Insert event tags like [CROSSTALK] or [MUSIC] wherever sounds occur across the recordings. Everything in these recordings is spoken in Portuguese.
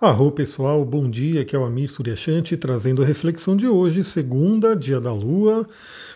Arro pessoal, bom dia, aqui é o Amir Suryashanti trazendo a reflexão de hoje, segunda, dia da lua.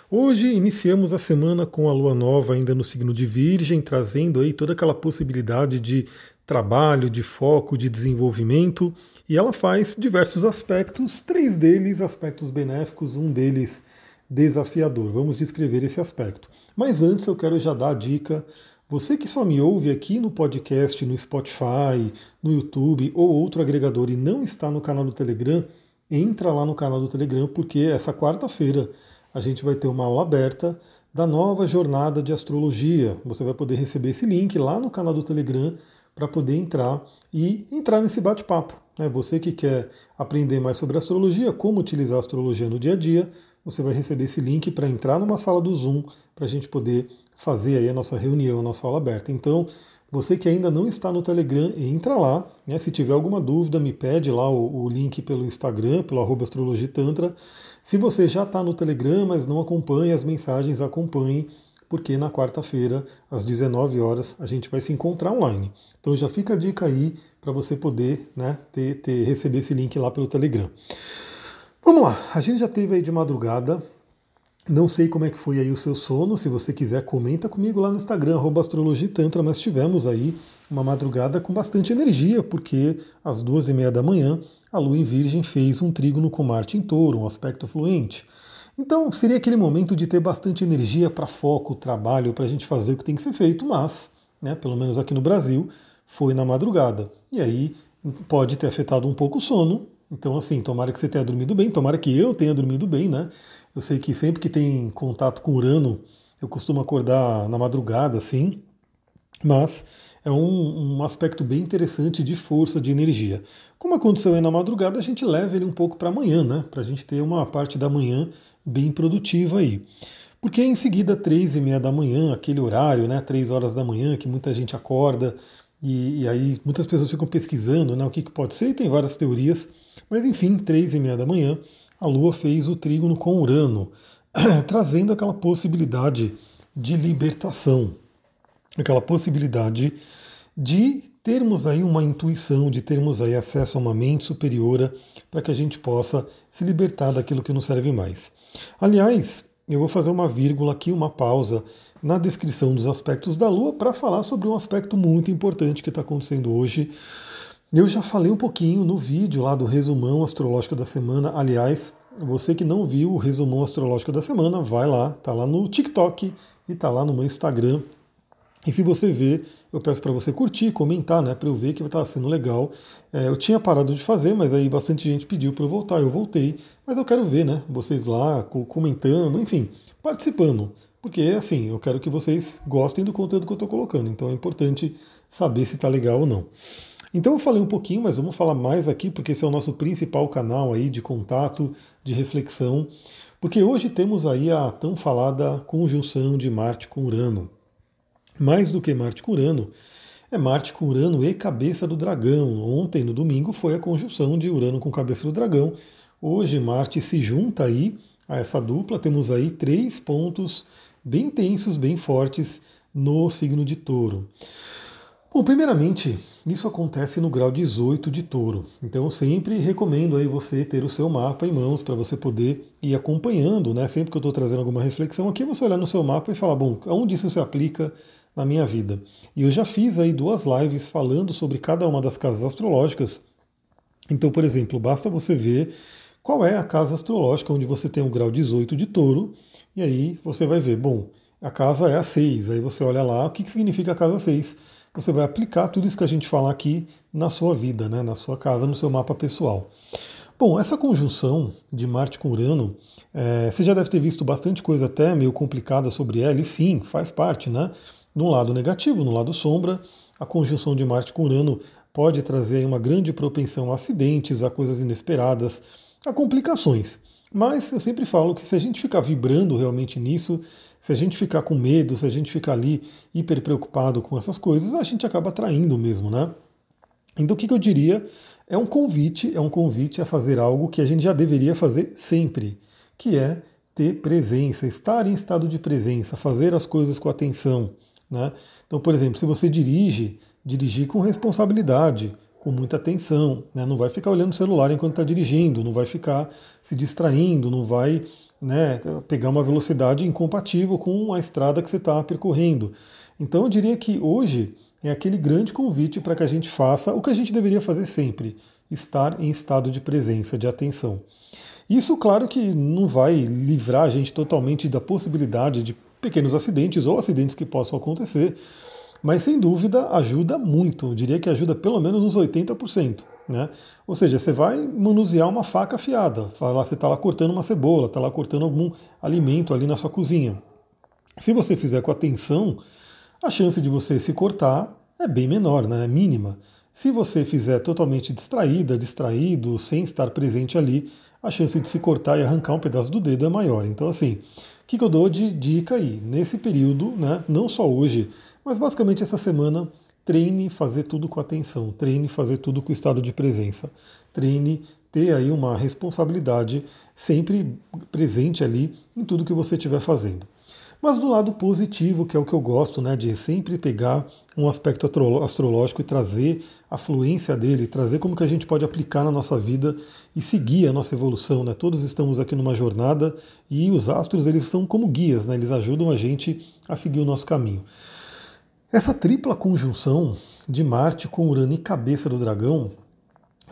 Hoje iniciamos a semana com a lua nova ainda no signo de Virgem, trazendo aí toda aquela possibilidade de trabalho, de foco, de desenvolvimento, e ela faz diversos aspectos, três deles aspectos benéficos, um deles desafiador. Vamos descrever esse aspecto. Mas antes eu quero já dar a dica você que só me ouve aqui no podcast, no Spotify, no YouTube ou outro agregador e não está no canal do Telegram, entra lá no canal do Telegram porque essa quarta-feira a gente vai ter uma aula aberta da nova jornada de astrologia. Você vai poder receber esse link lá no canal do Telegram para poder entrar e entrar nesse bate-papo. Né? Você que quer aprender mais sobre astrologia, como utilizar a astrologia no dia a dia, você vai receber esse link para entrar numa sala do Zoom para a gente poder fazer aí a nossa reunião, a nossa aula aberta. Então, você que ainda não está no Telegram, entra lá. Né? Se tiver alguma dúvida, me pede lá o, o link pelo Instagram, pelo arroba astrologitantra. Se você já está no Telegram, mas não acompanha as mensagens, acompanhe, porque na quarta-feira, às 19 horas, a gente vai se encontrar online. Então já fica a dica aí para você poder né, ter, ter, receber esse link lá pelo Telegram. Vamos lá, a gente já teve aí de madrugada não sei como é que foi aí o seu sono, se você quiser comenta comigo lá no Instagram, astrologitantra, mas tivemos aí uma madrugada com bastante energia, porque às duas e meia da manhã a Lua em Virgem fez um trígono com Marte em Touro, um aspecto fluente. Então seria aquele momento de ter bastante energia para foco, trabalho, para a gente fazer o que tem que ser feito, mas, né, pelo menos aqui no Brasil, foi na madrugada. E aí pode ter afetado um pouco o sono, então, assim, tomara que você tenha dormido bem, tomara que eu tenha dormido bem, né? Eu sei que sempre que tem contato com Urano, eu costumo acordar na madrugada, assim, mas é um, um, aspecto bem interessante de força, de energia. Como aconteceu aí na madrugada, a gente leva ele um pouco para amanhã, né? Para a gente ter uma parte da manhã bem produtiva aí. Porque em seguida, três e meia da manhã, aquele horário, né? Três horas da manhã, que muita gente acorda, e, e aí muitas pessoas ficam pesquisando né, o que, que pode ser, e tem várias teorias. Mas enfim, três e meia da manhã, a Lua fez o trígono com Urano, [CLEARS THROAT] trazendo aquela possibilidade de libertação, aquela possibilidade de termos aí uma intuição, de termos aí acesso a uma mente superior para que a gente possa se libertar daquilo que não serve mais. Aliás, eu vou fazer uma vírgula aqui, uma pausa na descrição dos aspectos da Lua para falar sobre um aspecto muito importante que está acontecendo hoje eu já falei um pouquinho no vídeo lá do resumão astrológico da semana. Aliás, você que não viu o resumão astrológico da semana, vai lá, tá lá no TikTok e tá lá no meu Instagram. E se você ver, eu peço para você curtir, comentar, né, para eu ver que está sendo legal. É, eu tinha parado de fazer, mas aí bastante gente pediu para eu voltar, eu voltei. Mas eu quero ver, né, vocês lá comentando, enfim, participando, porque assim, eu quero que vocês gostem do conteúdo que eu estou colocando. Então é importante saber se está legal ou não. Então eu falei um pouquinho, mas vamos falar mais aqui, porque esse é o nosso principal canal aí de contato, de reflexão, porque hoje temos aí a tão falada conjunção de Marte com Urano. Mais do que Marte com Urano, é Marte com Urano e cabeça do dragão. Ontem, no domingo, foi a conjunção de Urano com cabeça do dragão. Hoje Marte se junta aí a essa dupla, temos aí três pontos bem tensos, bem fortes no signo de touro. Bom, primeiramente, isso acontece no grau 18 de touro. Então, sempre recomendo aí você ter o seu mapa em mãos para você poder ir acompanhando, né? Sempre que eu estou trazendo alguma reflexão aqui, você olhar no seu mapa e falar, bom, onde isso se aplica na minha vida? E eu já fiz aí duas lives falando sobre cada uma das casas astrológicas. Então, por exemplo, basta você ver qual é a casa astrológica onde você tem o grau 18 de touro, e aí você vai ver, bom, a casa é a 6. Aí você olha lá, o que, que significa a casa 6? você vai aplicar tudo isso que a gente fala aqui na sua vida, né, na sua casa, no seu mapa pessoal. Bom, essa conjunção de Marte com Urano, é, você já deve ter visto bastante coisa até meio complicada sobre ela, e sim, faz parte, né? No lado negativo, no lado sombra, a conjunção de Marte com Urano pode trazer uma grande propensão a acidentes, a coisas inesperadas, a complicações. Mas eu sempre falo que se a gente ficar vibrando realmente nisso, se a gente ficar com medo, se a gente ficar ali hiper preocupado com essas coisas, a gente acaba atraindo mesmo, né? Então o que, que eu diria? É um convite, é um convite a fazer algo que a gente já deveria fazer sempre, que é ter presença, estar em estado de presença, fazer as coisas com atenção. Né? Então, por exemplo, se você dirige, dirigir com responsabilidade, com muita atenção, né? não vai ficar olhando o celular enquanto está dirigindo, não vai ficar se distraindo, não vai né, pegar uma velocidade incompatível com a estrada que você está percorrendo. Então eu diria que hoje é aquele grande convite para que a gente faça o que a gente deveria fazer sempre: estar em estado de presença, de atenção. Isso, claro, que não vai livrar a gente totalmente da possibilidade de pequenos acidentes ou acidentes que possam acontecer, mas sem dúvida ajuda muito. Eu diria que ajuda pelo menos uns 80%. Né? Ou seja, você vai manusear uma faca afiada. Você está lá cortando uma cebola, está lá cortando algum alimento ali na sua cozinha. Se você fizer com atenção, a chance de você se cortar é bem menor, né? é mínima. Se você fizer totalmente distraída, distraído, sem estar presente ali, a chance de se cortar e arrancar um pedaço do dedo é maior. Então, assim, o que, que eu dou de dica aí? Nesse período, né, não só hoje, mas basicamente essa semana, treine fazer tudo com atenção, treine fazer tudo com estado de presença, treine ter aí uma responsabilidade sempre presente ali em tudo que você estiver fazendo. Mas do lado positivo, que é o que eu gosto, né, de sempre pegar um aspecto astrológico e trazer a fluência dele, trazer como que a gente pode aplicar na nossa vida e seguir a nossa evolução, né? Todos estamos aqui numa jornada e os astros eles são como guias, né? Eles ajudam a gente a seguir o nosso caminho. Essa tripla conjunção de Marte com Urano e cabeça do dragão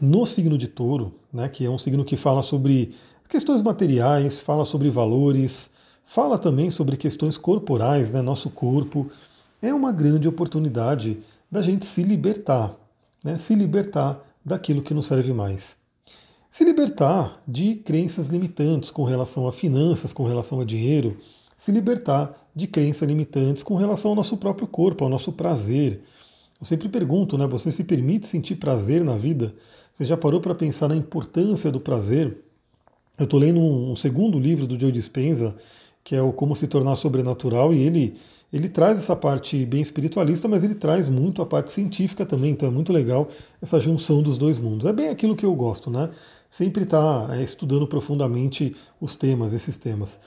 no signo de Touro, né, que é um signo que fala sobre questões materiais, fala sobre valores, Fala também sobre questões corporais, né, nosso corpo. É uma grande oportunidade da gente se libertar, né, se libertar daquilo que não serve mais. Se libertar de crenças limitantes com relação a finanças, com relação a dinheiro, se libertar de crenças limitantes com relação ao nosso próprio corpo, ao nosso prazer. Eu sempre pergunto, né, você se permite sentir prazer na vida? Você já parou para pensar na importância do prazer? Eu estou lendo um, segundo livro do Joe Dispenza, que é o Como se tornar sobrenatural, e ele, ele traz essa parte bem espiritualista, mas ele traz muito a parte científica também, então é muito legal essa junção dos dois mundos. É bem aquilo que eu gosto, né? Sempre estar tá, é, estudando profundamente os temas, esses temas.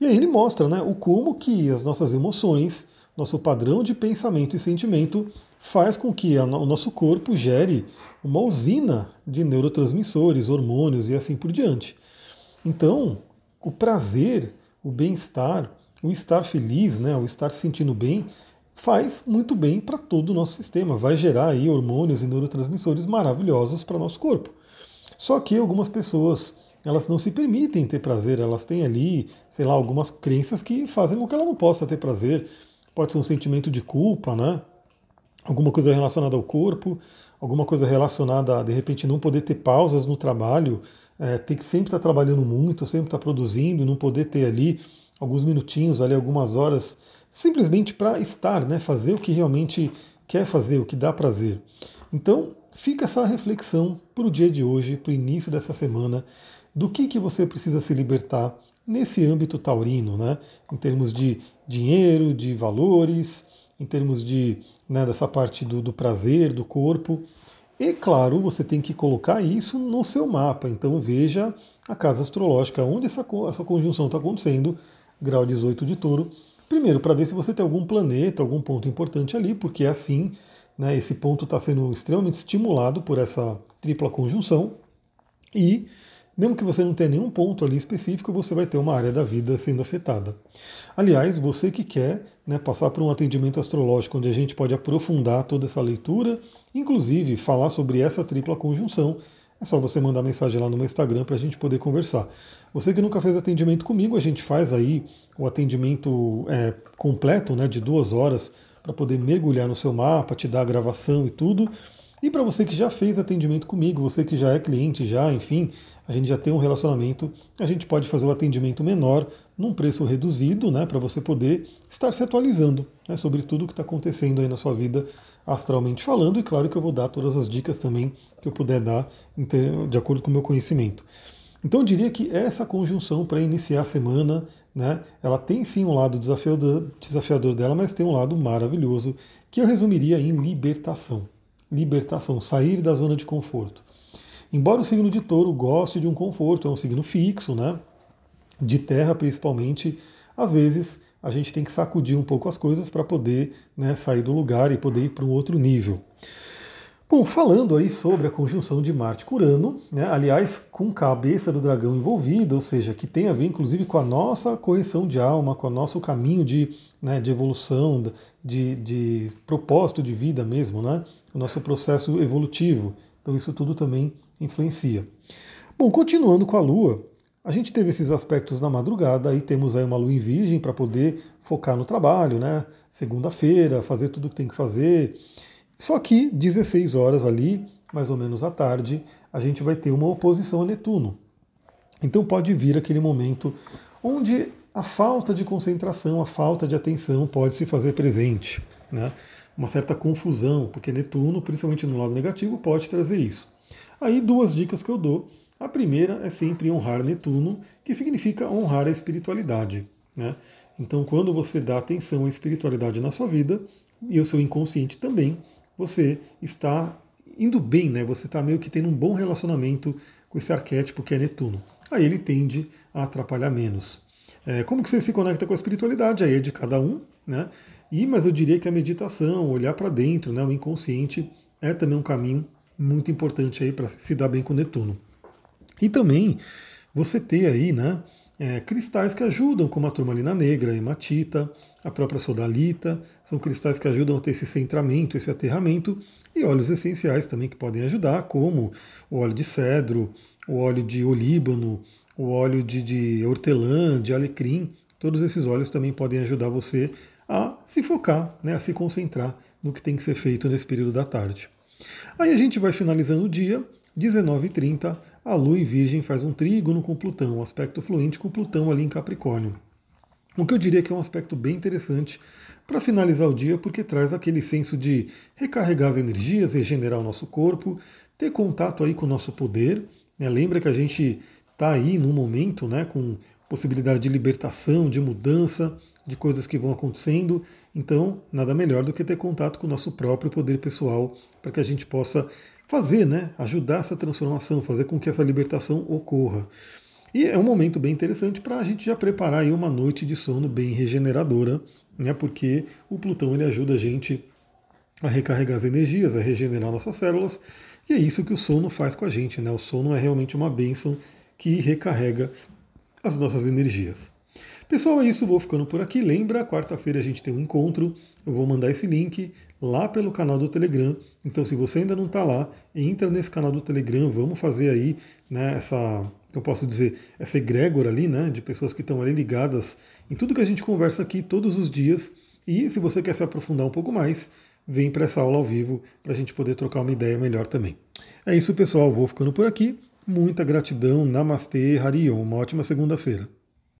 E aí ele mostra né, o como que as nossas emoções, nosso padrão de pensamento e sentimento faz com que a, o nosso corpo gere uma usina de neurotransmissores, hormônios e assim por diante. Então, o prazer o bem-estar, o estar feliz, né, o estar se sentindo bem, faz muito bem para todo o nosso sistema, vai gerar aí hormônios e neurotransmissores maravilhosos para nosso corpo. Só que algumas pessoas elas não se permitem ter prazer, elas têm ali, sei lá, algumas crenças que fazem com que ela não possa ter prazer. Pode ser um sentimento de culpa, né? Alguma coisa relacionada ao corpo, alguma coisa relacionada a, de repente, não poder ter pausas no trabalho, é, ter que sempre estar trabalhando muito, sempre estar produzindo, não poder ter ali alguns minutinhos, ali algumas horas, simplesmente para estar, né, fazer o que realmente quer fazer, o que dá prazer. Então, fica essa reflexão para o dia de hoje, para o início dessa semana, do que, que você precisa se libertar nesse âmbito taurino, né, em termos de dinheiro, de valores, em termos de né, dessa parte do, do prazer, do corpo. E claro, você tem que colocar isso no seu mapa. Então veja a casa astrológica, onde essa, essa conjunção está acontecendo, grau 18 de touro. Primeiro, para ver se você tem algum planeta, algum ponto importante ali, porque é assim, né, esse ponto está sendo extremamente estimulado por essa tripla conjunção. E mesmo que você não tenha nenhum ponto ali específico, você vai ter uma área da vida sendo afetada. Aliás, você que quer né, passar por um atendimento astrológico onde a gente pode aprofundar toda essa leitura, inclusive falar sobre essa tripla conjunção, é só você mandar mensagem lá no meu Instagram para a gente poder conversar. Você que nunca fez atendimento comigo, a gente faz aí o atendimento é, completo, né, de duas horas, para poder mergulhar no seu mapa, te dar a gravação e tudo. E para você que já fez atendimento comigo, você que já é cliente, já, enfim, a gente já tem um relacionamento, a gente pode fazer o um atendimento menor, num preço reduzido, né, para você poder estar se atualizando né, sobre tudo o que está acontecendo aí na sua vida, astralmente falando, e claro que eu vou dar todas as dicas também que eu puder dar de acordo com o meu conhecimento. Então eu diria que essa conjunção para iniciar a semana, né, ela tem sim um lado desafiador, desafiador dela, mas tem um lado maravilhoso, que eu resumiria em libertação. Libertação, sair da zona de conforto. Embora o signo de touro goste de um conforto, é um signo fixo, né? De terra principalmente, às vezes a gente tem que sacudir um pouco as coisas para poder né, sair do lugar e poder ir para um outro nível. Bom, falando aí sobre a conjunção de Marte com Urano, né, aliás, com cabeça do dragão envolvida, ou seja, que tem a ver inclusive com a nossa correção de alma, com o nosso caminho de, né, de evolução, de, de propósito de vida mesmo, né, o nosso processo evolutivo. Então isso tudo também influencia. Bom, continuando com a Lua, a gente teve esses aspectos na madrugada, aí temos aí uma lua em virgem para poder focar no trabalho, né? Segunda-feira, fazer tudo o que tem que fazer. Só que 16 horas ali, mais ou menos à tarde, a gente vai ter uma oposição a Netuno. Então pode vir aquele momento onde a falta de concentração, a falta de atenção pode se fazer presente. Né? Uma certa confusão, porque Netuno, principalmente no lado negativo, pode trazer isso. Aí duas dicas que eu dou. A primeira é sempre honrar Netuno, que significa honrar a espiritualidade. Né? Então, quando você dá atenção à espiritualidade na sua vida, e o seu inconsciente também, você está indo bem, né? Você está meio que tendo um bom relacionamento com esse arquétipo que é Netuno. Aí ele tende a atrapalhar menos. É, como que você se conecta com a espiritualidade? Aí é de cada um, né? E, mas eu diria que a meditação, olhar para dentro, né, o inconsciente, é também um caminho muito importante aí para se dar bem com Netuno. E também você ter aí, né, é, cristais que ajudam, como a turmalina negra, a hematita, a própria sodalita, são cristais que ajudam a ter esse centramento, esse aterramento, e óleos essenciais também que podem ajudar, como o óleo de cedro, o óleo de olíbano, o óleo de, de hortelã, de alecrim, todos esses óleos também podem ajudar você a se focar, né, a se concentrar no que tem que ser feito nesse período da tarde. Aí a gente vai finalizando o dia, 19h30, a Lua em Virgem faz um trígono com Plutão, um aspecto fluente com Plutão ali em Capricórnio. O que eu diria que é um aspecto bem interessante para finalizar o dia, porque traz aquele senso de recarregar as energias, regenerar o nosso corpo, ter contato aí com o nosso poder. Né? Lembra que a gente está aí num momento né, com possibilidade de libertação, de mudança, de coisas que vão acontecendo. Então, nada melhor do que ter contato com o nosso próprio poder pessoal para que a gente possa fazer, né, ajudar essa transformação, fazer com que essa libertação ocorra. E é um momento bem interessante para a gente já preparar aí uma noite de sono bem regeneradora, né, porque o Plutão ele ajuda a gente a recarregar as energias, a regenerar nossas células, e é isso que o sono faz com a gente. Né? O sono é realmente uma bênção que recarrega as nossas energias. Pessoal, é isso, vou ficando por aqui. Lembra, quarta-feira a gente tem um encontro. Eu vou mandar esse link lá pelo canal do Telegram. Então, se você ainda não está lá, entra nesse canal do Telegram. Vamos fazer aí né, essa, eu posso dizer, essa egrégora ali, né, de pessoas que estão ali ligadas em tudo que a gente conversa aqui todos os dias. E se você quer se aprofundar um pouco mais, vem para essa aula ao vivo para a gente poder trocar uma ideia melhor também. É isso, pessoal. Vou ficando por aqui. Muita gratidão. Namastê, Harion. Uma ótima segunda-feira.